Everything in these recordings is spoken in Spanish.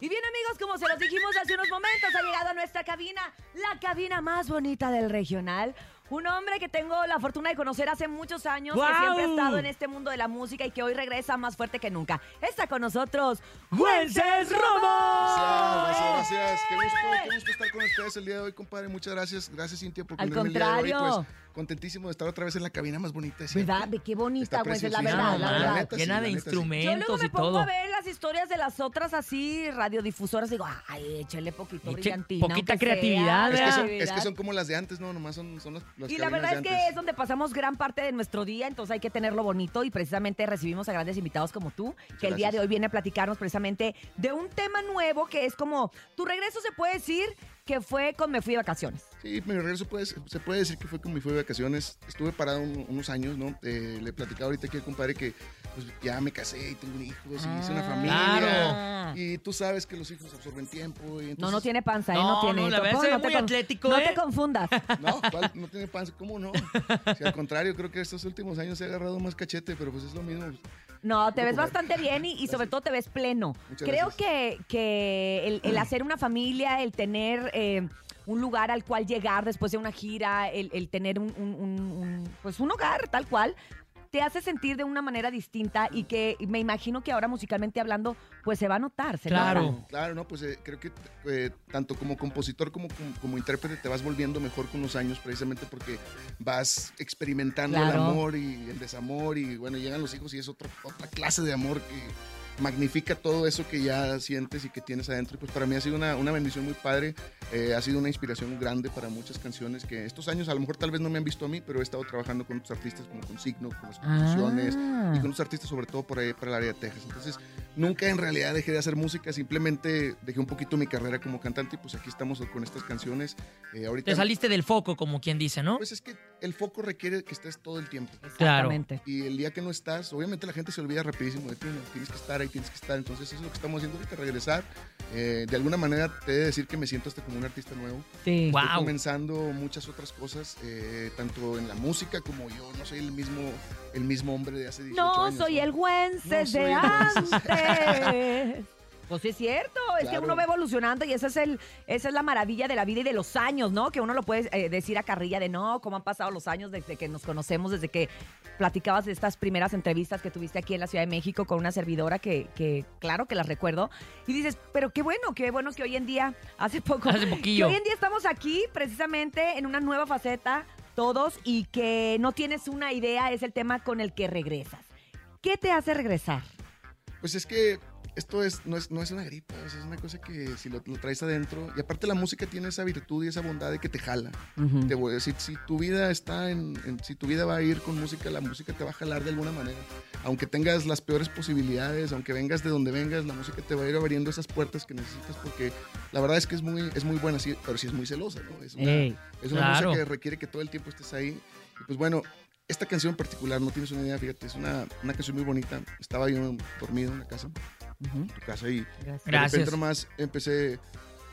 Y bien amigos, como se los dijimos hace unos momentos, ha llegado a nuestra cabina, la cabina más bonita del regional. Un hombre que tengo la fortuna de conocer hace muchos años, que siempre ha estado en este mundo de la música y que hoy regresa más fuerte que nunca. Está con nosotros, ¡Güences Romo! Gracias, gracias. Qué gusto, qué gusto estar con ustedes el día de hoy, compadre. Muchas gracias. Gracias, Cintia, por Al ponerme el día de hoy. contrario. Pues, contentísimo de estar otra vez en la cabina más bonita. siempre. ¿verdad? Ve Qué bonita, güey, es la verdad, la la verdad. neta, sí, Llena de neta, sí. Yo luego instrumentos me y pongo todo. a ver las historias de las otras así radiodifusoras y digo, ay, échale poquito Eche brillantina. poquita creatividad, Es que, ¿verdad? son, es que son como las de antes, ¿no? Nomás son, son las, las Y la verdad de es que antes. es donde pasamos gran parte de nuestro día, entonces hay que tenerlo bonito y precisamente recibimos a grandes invitados como tú, que el día de hoy viene a platicarnos precisamente de un tema nuevo que es como, tu regreso se puede decir que fue con Me Fui de Vacaciones. Sí, mi regreso puede, se puede decir que fue como mi fue de vacaciones. Estuve parado un- unos años, ¿no? Eh, le he platicado ahorita aquí al compadre que pues, ya me casé y tengo hijos y hice una Ah. familia. Claro. Y tú sabes que los hijos absorben tiempo. Y entonces, No, no tiene panza, ¿eh? No, No, tiene. no, la verdad se ve no te muy atlético, No ¿eh? te confundas. No, ¿cuál? no tiene panza, ¿cómo no? Si al contrario, creo que estos últimos años se ha agarrado más cachete, pero pues es lo mismo. No, te ves bastante bien y, y sobre todo te ves pleno. Muchas Creo gracias. que, que el, el hacer una familia, el tener eh, un lugar al cual llegar después de una gira, el, el tener un, un- un- un, pues un hogar tal cual, te hace sentir de una manera distinta y que me imagino que ahora musicalmente hablando, pues se va a notar. Se Claro. nota. Claro, no, pues eh, creo que eh, tanto como compositor como, como como intérprete te vas volviendo mejor con los años precisamente porque vas experimentando el amor y el desamor y bueno, llegan los hijos y es otra, otra clase de amor que magnifica todo eso que ya sientes y que tienes adentro. Y pues para mí ha sido una, una bendición muy padre, eh, ha sido una inspiración grande para muchas canciones que estos años a lo mejor tal vez no me han visto a mí, pero he estado trabajando con otros artistas como con Signo, con las composiciones Ah. y con otros artistas sobre todo por ahí, para el área de Texas. Entonces, nunca en realidad dejé de hacer música, simplemente dejé un poquito mi carrera como cantante y pues aquí estamos con estas canciones. Eh, ahorita, Te saliste del foco, como quien dice, ¿no? Pues es que el foco requiere que estés todo el tiempo. Claro. Y el día que no estás, obviamente la gente se olvida rapidísimo de ti, ¿no? tienes que estar ahí, tienes que estar. Entonces eso es lo que estamos haciendo ahorita, regresar. Eh, de alguna manera te he de decir que me siento hasta como un artista nuevo. Sí. Estoy comenzando muchas otras cosas, eh, tanto en la música como yo no soy el mismo, el mismo hombre de hace 18 No años. soy el Güences No soy de el Güences. antes. Pues es cierto, es que uno va evolucionando y esa es el, esa es la maravilla de la vida y de los años, ¿no? Que uno lo puede eh, decir a carrilla de no, cómo han pasado los años desde que nos conocemos, desde que platicabas de estas primeras entrevistas que tuviste aquí en la Ciudad de México con una servidora que, que claro que las recuerdo. Y dices, pero qué bueno, qué bueno que hoy en día, hace poco, Hace que poquillo. hoy en día estamos aquí precisamente en una nueva faceta todos y que no tienes una idea, es el tema con el que regresas. ¿Qué te hace regresar? Pues es que esto es, no, es, no es una gripa, es una cosa que si lo, lo traes adentro, y aparte la música tiene esa virtud y esa bondad de que te jala. Te voy a decir, si tu vida está en, en- si tu vida va a ir con música, la música te va a jalar de alguna manera. Aunque tengas las peores posibilidades, aunque vengas de donde vengas, la música te va a ir abriendo esas puertas que necesitas porque la verdad es que es muy, es muy buena, sí, pero sí es muy celosa, ¿no? Es una, Ey. es una Claro. música que requiere que todo el tiempo estés ahí. Y pues bueno, esta canción en particular, no tienes una idea, fíjate, es una, una canción muy bonita. Estaba yo dormido en la casa, En tu casa, y Gracias. de repente nomás empecé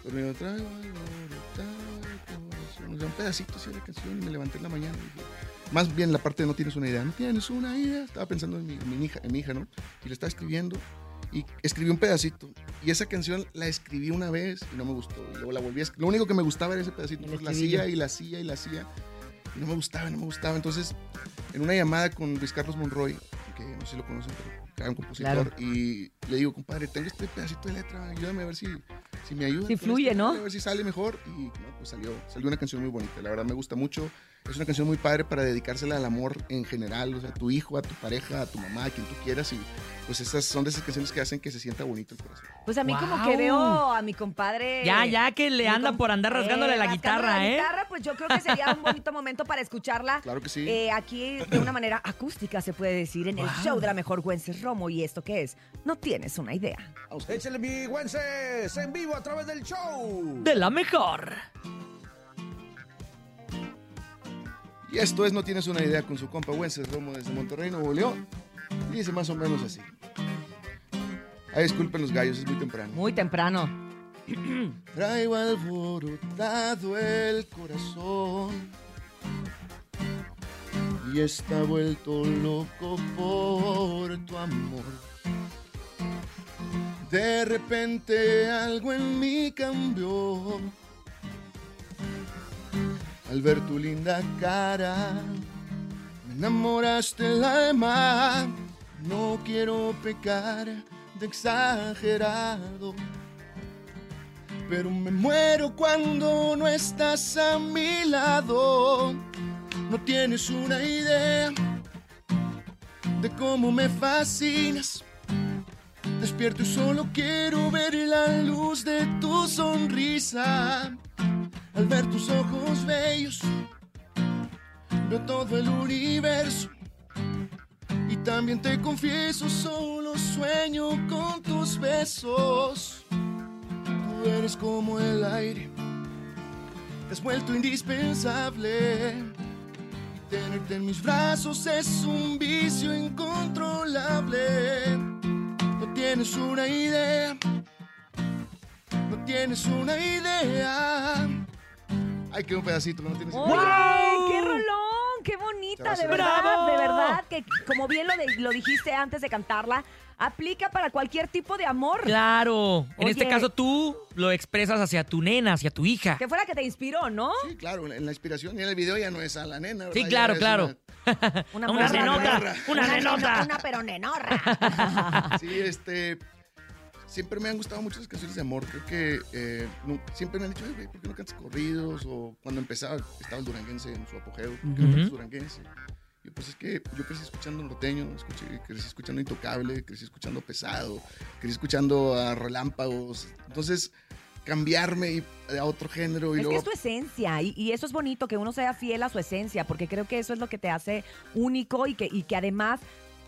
dormido, traigo algo de corazón. O sea, un pedacito así de la canción y me levanté en la mañana y dije, más bien la parte de no tienes una idea, no tienes una idea. Estaba pensando en mi, en mi hija, en mi hija, ¿no? Y le estaba escribiendo y escribí un pedacito. Y esa canción la escribí una vez y no me gustó. Y luego la volví a escribir. Lo único que me gustaba era ese pedacito. Pues la hacía y la hacía y la hacía. Y no me gustaba, no me gustaba. Entonces, en una llamada con Luis Carlos Monroy, que no sé si lo conocen, pero era un compositor, y le digo, compadre, tengo este pedacito de letra, ayúdame a ver si, si me ayuda. Si fluye, esto, ¿no? A ver si sale mejor. Y no, pues salió, salió una canción muy bonita. La verdad me gusta mucho. Es una canción muy padre para dedicársela al amor en general, o sea, a tu hijo, a tu pareja, a tu mamá, a quien tú quieras. Y pues esas son de esas canciones que hacen que se sienta bonito el corazón. Pues a mí como que veo a mi compadre. Ya, ya que le anda por andar rasgándole eh, la rascándole guitarra, la ¿eh? guitarra, pues yo creo que sería un bonito momento para escucharla. Claro que sí. eh, aquí de una manera acústica se puede decir en el show de la mejor Güences Romo. ¿Y esto qué es? No tienes una idea. A usted. Échale mi Güences en vivo a través del show. De la mejor. Y esto es No Tienes una idea con su compa Wences Romo desde Monterrey, Nuevo León. Y dice más o menos así. Ay, disculpen los gallos, es muy temprano. Muy temprano. Traigo alborotado el corazón y está vuelto loco por tu amor. De repente algo en mí cambió. Al ver tu linda cara, me enamoraste el alma. No quiero pecar de exagerado. Pero me muero cuando no estás a mi lado. No tienes una idea de cómo me fascinas. Despierto y solo quiero ver la luz de tu sonrisa. Al ver tus ojos bellos, veo todo el universo. Y también te confieso, solo sueño con tus besos. Tú eres como el aire, te has vuelto indispensable. Y tenerte en mis brazos es un vicio incontrolable. No tienes una idea, no tienes una idea. Ay, que un pedacito, no tienes ¡Wow! qué rolón, qué bonita, de verdad, ¡Bravo! de verdad, que como bien lo, de- lo dijiste antes de cantarla, aplica para cualquier tipo de amor. Claro. En este caso tú lo expresas hacia tu nena, hacia tu hija. Que fue la que te inspiró, ¿no? Sí, claro, en la inspiración y en el video ya no es a la nena. ¿verdad? Sí, Ya claro, es claro. Una, Una morra, nenota, una nenota. neno- Una pero nenorra. Sí, este. Siempre me han gustado mucho las canciones de amor. Creo que eh, siempre me han dicho, "Ay, güey, ¿por qué no cantas corridos? O cuando empezaba, estaba el duranguense en su apogeo. ¿Por qué no cantas duranguense? Y pues es que yo crecí escuchando norteño, escuché, crecí escuchando Intocable, crecí escuchando Pesado, crecí escuchando a Relámpagos. Entonces, cambiarme y- a otro género y Es que es tu esencia y, y eso es bonito, que uno sea fiel a su esencia, porque creo que eso es lo que te hace único y que, y que además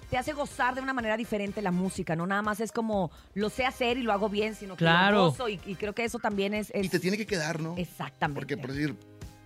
te hace gozar de una manera diferente la música, no nada más es como lo sé hacer y lo hago bien, sino que Claro. lo gozo y, y creo que eso también es... es- Y te tiene que quedar, ¿no? Exactamente. Porque, por decir,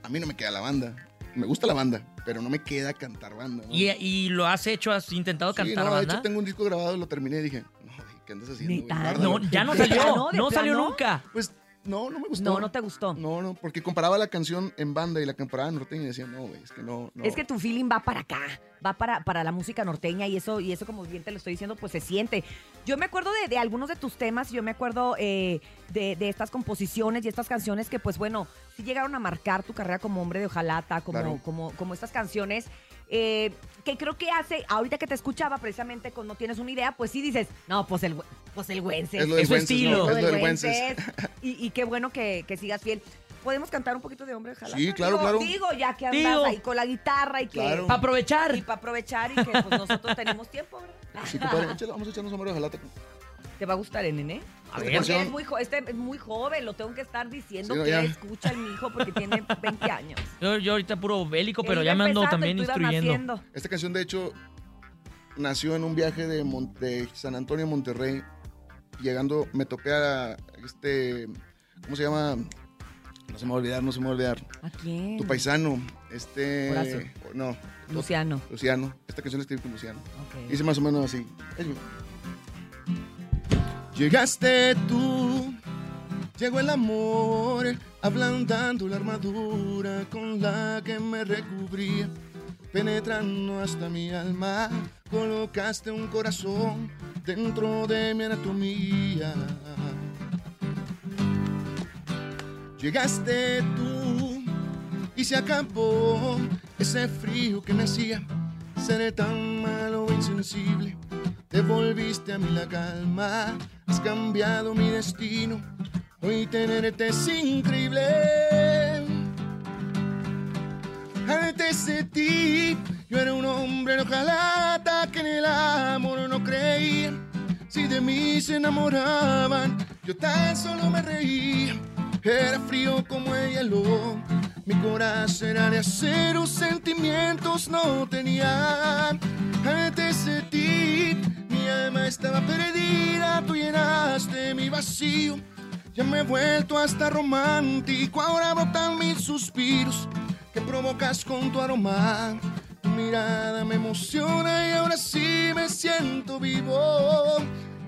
a mí no me queda la banda. Me gusta la banda, pero no me queda cantar banda. ¿no? ¿Y, y lo has hecho? ¿Has intentado Sí, cantar no, de banda? hecho tengo un disco grabado, lo terminé y dije, no, ¿qué andas haciendo? güey? ¿Neta? Guárdalo". No, ya no ¿De salió. ¿De No salió nunca. Pues no, no me gustó. No, no te gustó. No, no, porque comparaba la canción en banda y la comparaba en norteño y decía, no, güey, es que no, no. Es que tu feeling va para acá, va para, para la música norteña y eso, y eso como bien te lo estoy diciendo, pues se siente. Yo me acuerdo de, de algunos de tus temas, yo me acuerdo eh, de, de estas composiciones y estas canciones que pues bueno, sí llegaron a marcar tu carrera como hombre de hojalata, como, Claro. como, como estas canciones. eh, que creo que hace, ahorita que te escuchaba precisamente con No Tienes una idea, pues sí dices, no, pues el, pues el Wences. es lo del es su Wences, estilo. ¿no? Es lo del. Wences. Y, y qué bueno que, que sigas fiel. ¿Podemos cantar un poquito de hombre de hojalata? Sí, claro, Digo- claro. Digo, ya que andas Digo. ahí con la guitarra y que... Claro. Para aprovechar. Y para aprovechar y que pues, nosotros tenemos tiempo, ¿verdad? Sí, compadre, échale, vamos a echarnos hombre de jalata. ¿Te va a gustar el nene? A ver. Porque es muy, este es muy joven, lo tengo que estar diciendo Sí, no, que ya. escucha el mi hijo porque tiene 20 años. Yo, yo ahorita puro bélico, pero Él ya me ando también instruyendo. naciendo. Esta canción, de hecho, nació en un viaje de, Mon- de San Antonio a Monterrey. Llegando, me topé a este. ¿Cómo se llama? No se me va a olvidar, no se me va a olvidar. ¿A quién? Tu paisano, este. Horacio. No, Luciano. Luciano. Esta canción la escribí con Luciano. Ok. Dice más o menos así. Llegaste tú, llegó el amor, ablandando la armadura con la que me recubría, penetrando hasta mi alma, colocaste un corazón dentro de mi anatomía. Llegaste tú y se acabó ese frío que me hacía ser tan malo e insensible. Te volviste a mí la calma, has cambiado mi destino. Hoy tenerte es increíble. Antes de ti, yo era un hombre de hojalata que en el amor no creía. Si de mí se enamoraban, yo tan solo me reía. Era frío como el hielo, mi corazón era de acero, sentimientos no tenía. Antes de ti, mi alma estaba perdida, tú llenaste mi vacío. Ya me he vuelto hasta romántico, ahora brotan mil suspiros que provocas con tu aroma. Mirada me emociona y ahora sí me siento vivo.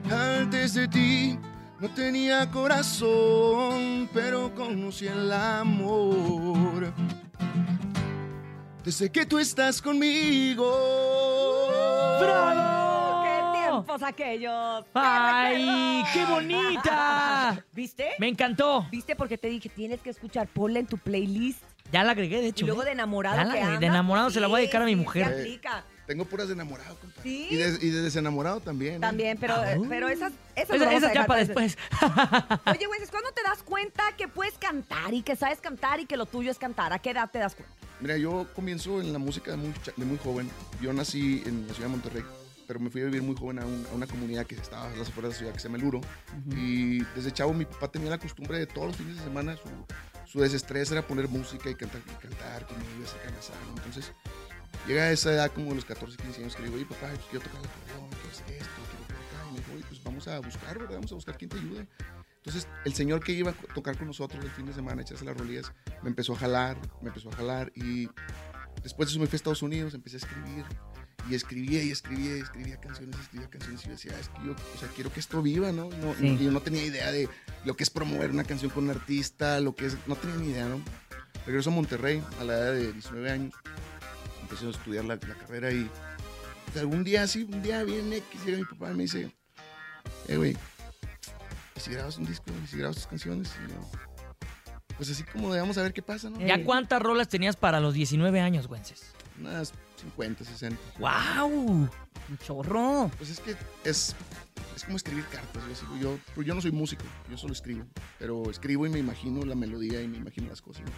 Antes de ti no tenía corazón, pero conocí el amor. Desde que tú estás conmigo. ¡Bravo! ¡Qué tiempos aquellos. ¡Ay, qué bonita! ¿Viste? Me encantó. ¿Viste? Porque te dije, tienes que escuchar, ponla en tu playlist. Ya la agregué, de Y hecho. luego ¿eh? de enamorado Ya la que agregué. anda, De enamorado se la voy a dedicar a mi sí, mujer. se aplica. Tengo puras de enamorado, compadre. ¿Sí? Y de, y de desenamorado también. ¿eh? También, pero, Ah. pero esas, esas, Esa- ya para después. después. Oye, güey, ¿cuándo te das cuenta que puedes cantar y que sabes cantar y que lo tuyo es cantar? ¿A qué edad te das cuenta? Mira, yo comienzo en la música de muy, cha- de muy joven. Yo nací en la ciudad de Monterrey, pero me fui a vivir muy joven a, un- a una comunidad que estaba a las afueras de la ciudad que se llama El Uro. Y desde chavo mi papá tenía la costumbre de todos los fines de semana, su, su desestrés era poner música y cantar, y cantar conmigo y hacer canasado. Entonces, llega a esa edad como de los 14, 15 años que le digo, oye papá, pues quiero tocar el acordeón, quiero hacer esto, quiero tocar acá. Y me dijo, oye, pues vamos a buscar, ¿verdad? Vamos a buscar quien te ayude. Entonces, el señor que iba a tocar con nosotros el fin de semana, echarse las rolillas, me empezó a jalar, me empezó a jalar y después de eso me fui a Estados Unidos, empecé a escribir y escribía y escribía y escribía canciones, escribía canciones y yo decía, es que yo, o sea, quiero que esto viva, ¿no? Y no- Sí. y yo no tenía idea de lo que es promover una canción con un artista, lo que es, no tenía ni idea, ¿no? Regreso a Monterrey a la edad de 19 años, empecé a estudiar la, la carrera y pues, algún día así, un día viene que llega mi papá y me dice, eh, güey, ¿y si grabas un disco? ¿Y si grabas tus canciones? Y yo, pues así como de vamos a ver qué pasa, ¿no? ¿Ya cuántas rolas tenías para los 19 años, Güences? Unas 50, 60. ¡Wow! Un chorro. Pues es que es, es como escribir cartas. Yo, yo, pues yo no soy músico, yo solo escribo. Pero escribo y me imagino la melodía y me imagino las cosas. ¿no?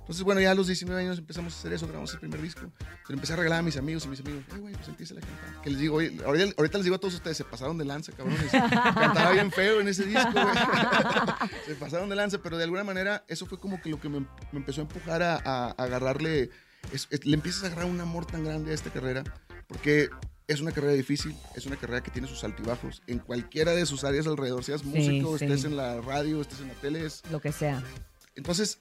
Entonces, bueno, ya a los 19 años empezamos a hacer eso, grabamos el primer disco. Se lo empecé a regalar a mis amigos y mis amigos, "Ay, güey, pues empieza a cantar. Que les digo, oye, ahorita, ahorita les digo a todos ustedes, se pasaron de lanza, cabrones. Cantaba bien feo en ese disco, güey. se pasaron de lanza, pero de alguna manera eso fue como que lo que me, me empezó a empujar a, a- a agarrarle, es- es- le empiezas a agarrar un amor tan grande a esta carrera, porque es una carrera difícil, es una carrera que tiene sus altibajos en cualquiera de sus áreas alrededor, seas músico, sí. estés en la radio, estés en la tele, es- Lo que sea. entonces,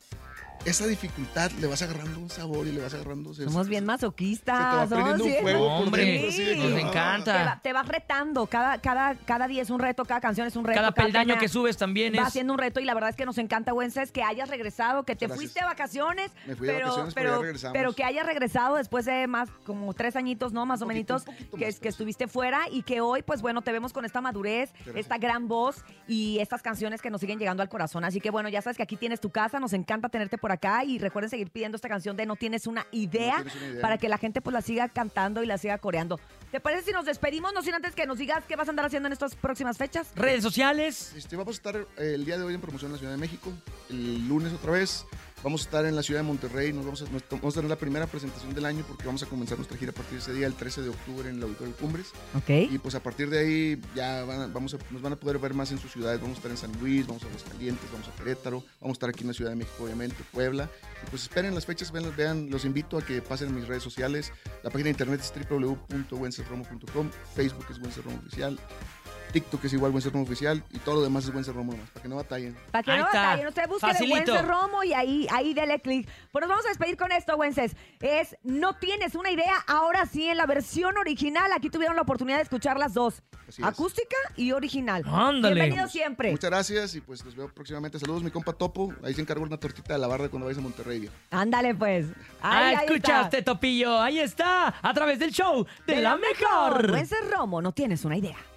esa dificultad le vas agarrando un sabor y le vas agarrando. se- Somos se- bien se te masoquistas. va prendiendo somos un por dentro. de que, nos encanta. Te, va- te vas retando. Cada, cada, cada día es un reto, cada canción es un reto. Cada peldaño tema que subes también Va es... haciendo un reto y la verdad es que nos encanta, Wences, que hayas regresado, que te Gracias. fuiste de vacaciones. Me fui de pero, vacaciones, pero ya pero, regresamos. pero que hayas regresado después de más, como tres añitos, ¿no? Más o menos, que, pues. estuviste fuera y que hoy, pues bueno, te vemos con esta madurez, gracias. esta gran voz y estas canciones que nos siguen llegando al corazón. Así que bueno, ya sabes que aquí tienes tu casa, nos encanta tenerte por acá y recuerden seguir pidiendo esta canción de No tienes una idea, tienes una idea. para que la gente pues la siga cantando y la siga coreando. ¿Te parece si nos despedimos? No sin antes que nos digas qué vas a andar haciendo en estas próximas fechas. Redes sociales. Este, vamos a estar eh, el día de hoy en promoción en la Ciudad de México, el lunes otra vez. Vamos a estar en la Ciudad de Monterrey, nos vamos a, nos- vamos a tener la primera presentación del año porque vamos a comenzar nuestra gira a partir de ese día, el 13 de octubre, en el Auditorio Cumbres. Ok. Y pues a partir de ahí ya van a- vamos a- nos van a poder ver más en sus ciudades. Vamos a estar en San Luis, vamos a Aguascalientes, vamos a Querétaro, vamos a estar aquí en la Ciudad de México, obviamente, Puebla. Y pues esperen las fechas, vean, vean, los invito a que pasen en mis redes sociales. La página de internet es www.wencerromo.com, Facebook es Wencerromo Oficial, TikTok es igual Wencerromo Oficial y todo lo demás es Wencerromo nomás, para que no batallen. Para que Ahí no está. batallen, usted busque de Facilito. Wences Romo y ahí, ahí dele clic. Pues nos vamos a despedir con esto, Wences. Es No tienes una idea, ahora sí, en la versión original. Aquí tuvieron la oportunidad de escuchar las dos. Así es. Acústica y original. Ándale. Bienvenido siempre. Muchas gracias y pues los veo próximamente. Saludos, mi compa Topo. Ahí se encargó una tortita de la barra cuando vayas a Monterrey. viejo. Ándale, pues. Ah, Ahí, ahí escuchaste, está. Topillo. Ahí está. A través del show de, la mejor. Wences Romo, no tienes una idea.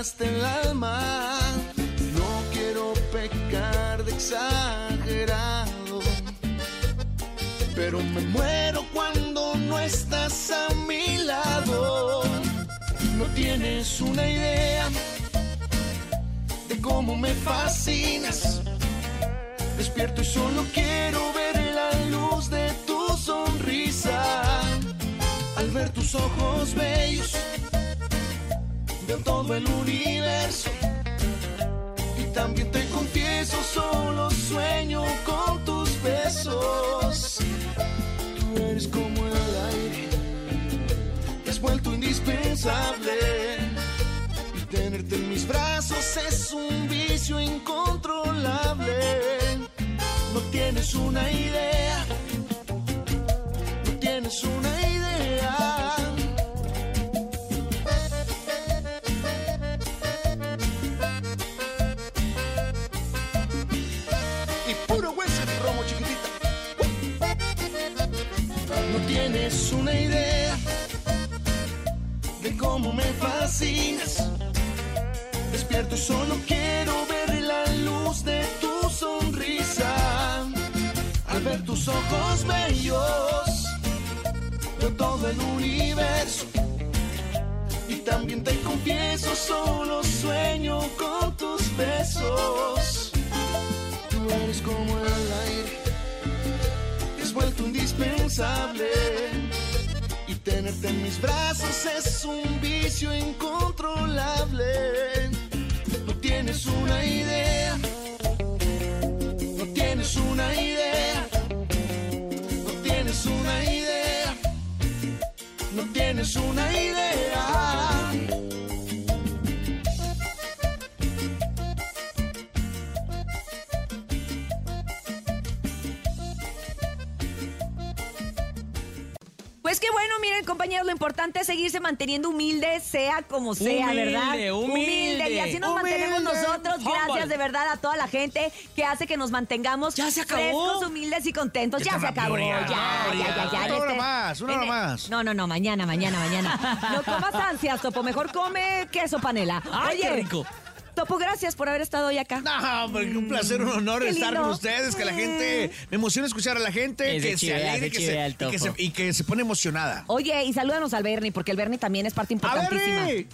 enamoraste el alma. No quiero pecar de exagerado pero me muero cuando no estás a mi lado. No tienes una idea de cómo me fascinas. Despierto y solo quiero ver la luz de tu sonrisa. Al ver tus ojos bellos, veo todo el universo y también te confieso, solo sueño con tus besos. Tú eres como el aire, te has vuelto indispensable. Y tenerte en mis brazos es un vicio incontrolable. No tienes una idea, no tienes una idea. Tienes una idea de cómo me fascinas. Despierto y solo quiero ver la luz de tu sonrisa. Al ver tus ojos bellos, veo todo el universo. Y también te confieso, solo sueño con tus besos. Tú eres como el aire, has vuelto indispensable. Y tenerte en mis brazos es un vicio incontrolable. No tienes una idea, no tienes una idea, no tienes una idea, no tienes una idea. Miren, compañeros, lo importante es seguirse manteniendo humilde, sea como sea, Humilde, ¿verdad? humilde. Y así nos Humilde. mantenemos nosotros. Humble. Gracias de verdad a toda la gente que hace que nos mantengamos ¿Ya se acabó? frescos, humildes y contentos. Ya, Ya se acabó. Ya, ya, ya, ya, ya. ya. en Una hora más, una hora más. No, no, no, mañana, mañana, mañana. No comas ansias, Topo. Mejor come queso panela. ¡Ay, Oye, qué rico! Topo, gracias por haber estado hoy acá. No, hombre, un placer, un honor Qué estar lindo. con ustedes, que la gente, me emociona escuchar a la gente, Es de que se chivea, alegre, de que chivea se, el y, que se, topo. y que se pone emocionada. Oye, y salúdanos al Bernie, porque el Bernie también es parte ¡A importantísima. ver!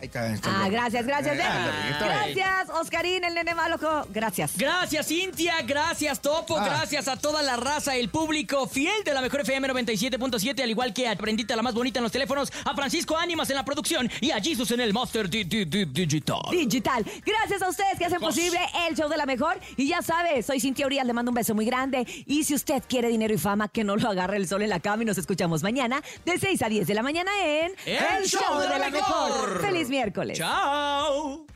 Ahí está, ahí está Ah, gracias, gracias, Eh, bien. Gracias, Oscarín, el nene maloco. Gracias. Gracias, Cintia. Gracias, Topo. Ah. Gracias a toda la raza, el público fiel de la mejor FM 97.7, al igual que a Prendita, la más bonita en los teléfonos, a Francisco Ánimas en la producción y a Jesus en el Master di- di- di- Digital. Digital. Gracias a ustedes que hacen Cos. posible el show de la mejor. Y ya sabe, soy Cintia Urias, le mando un beso muy grande. Y si usted quiere dinero y fama, que no lo agarre el sol en la cama y nos escuchamos mañana de 6 a 10 de la mañana en El Show de la Mejor. Feliz miércoles. Chao.